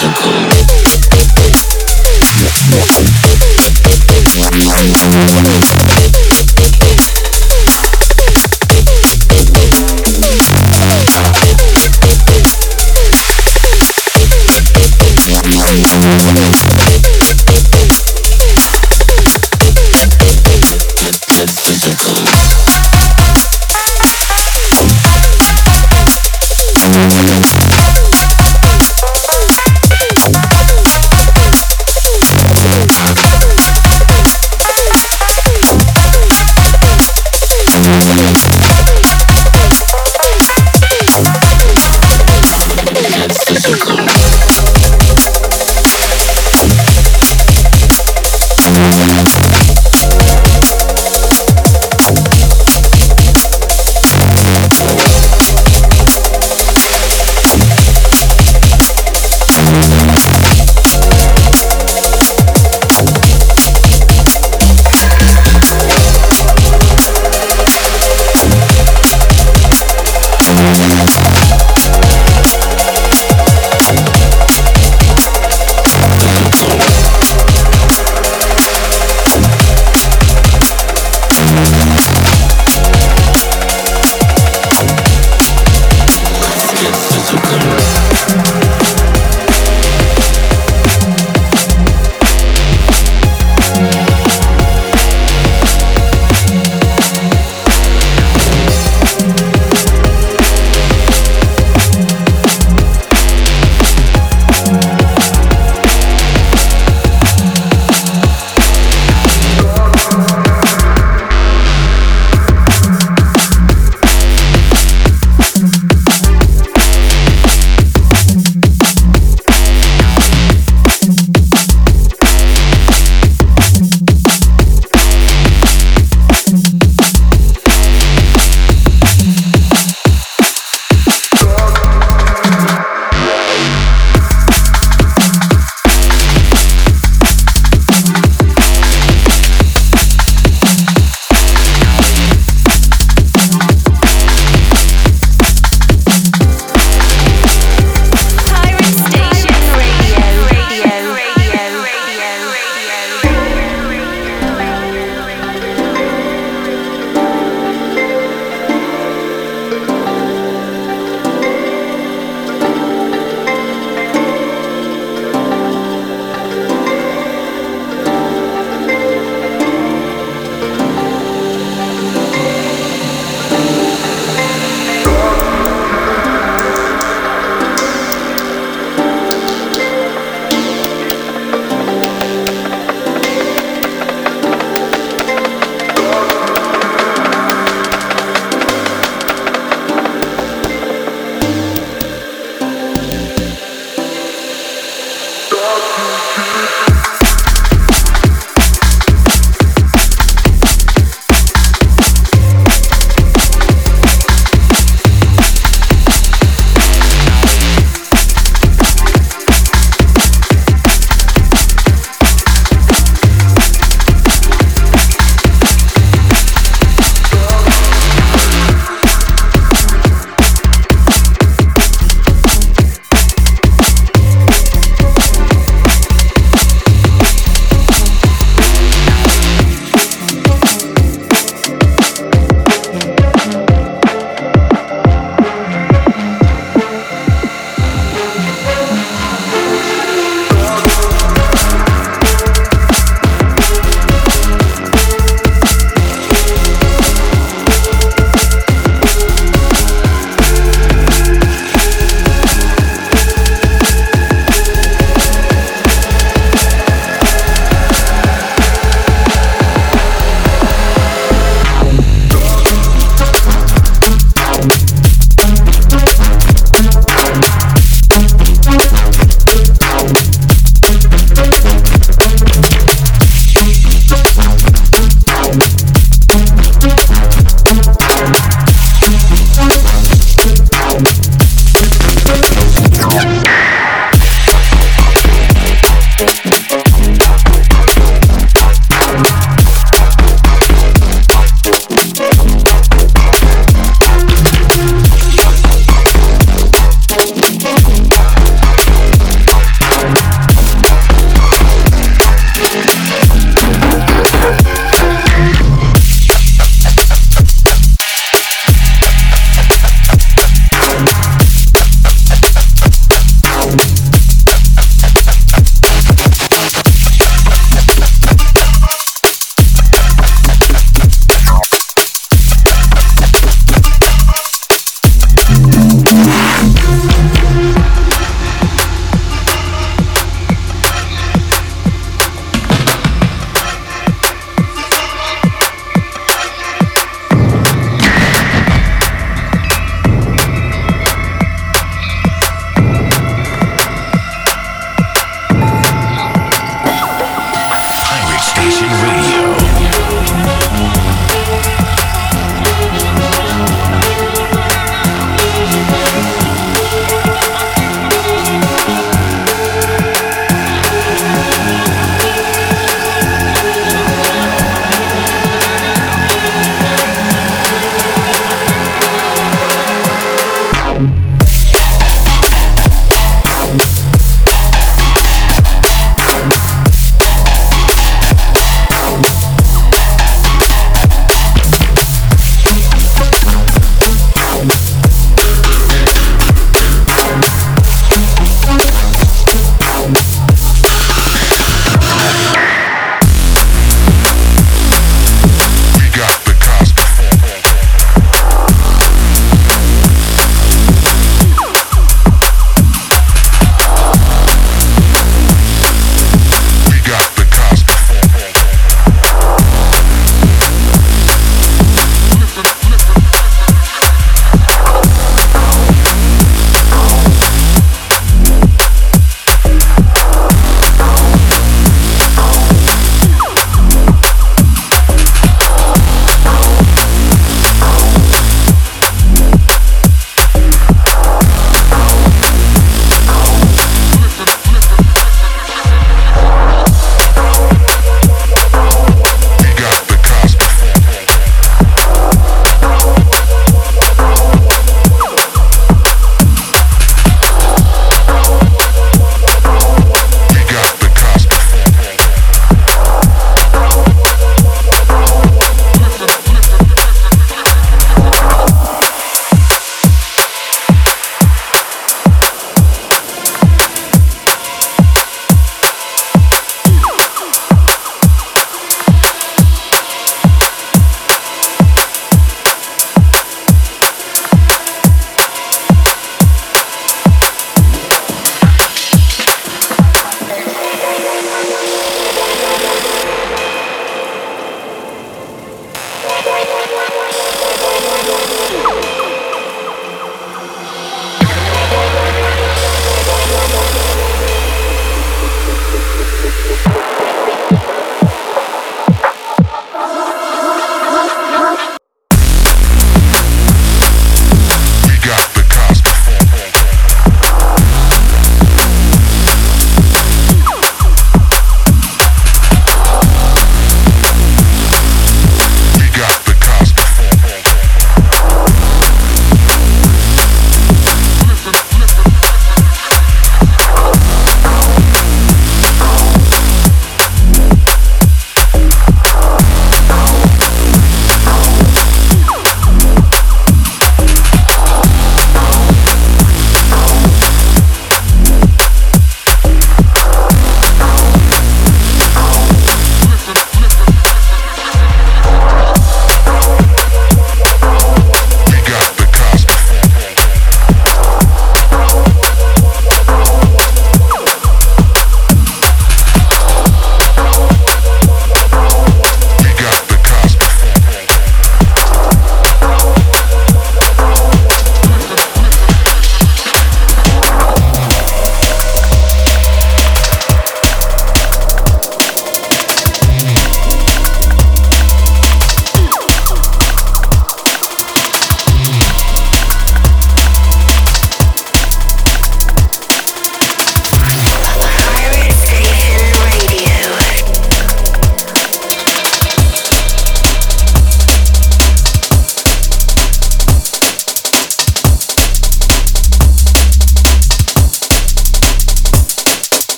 physical.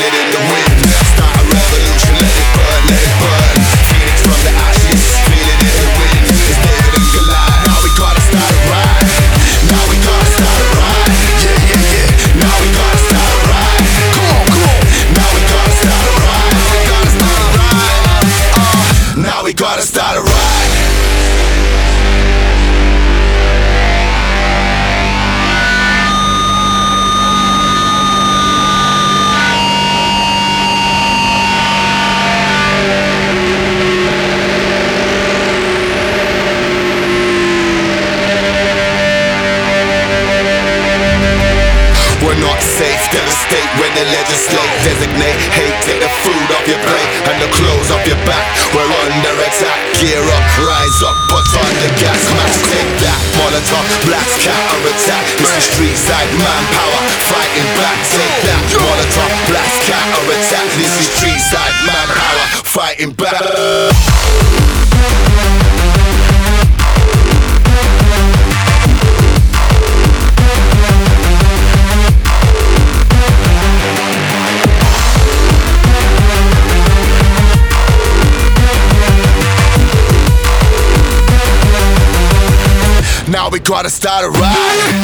feeling in the wind. legislate. Designate hate, take the food off your plate And the clothes off your back. We're under attack. Gear up, rise up, put on the gas. Mask, take that, Molotov, blast, counter attack It's the street side manpower, fighting back. Take that, Molotov, blast, counter attack This is street side manpower, fighting back. gotta start a riot.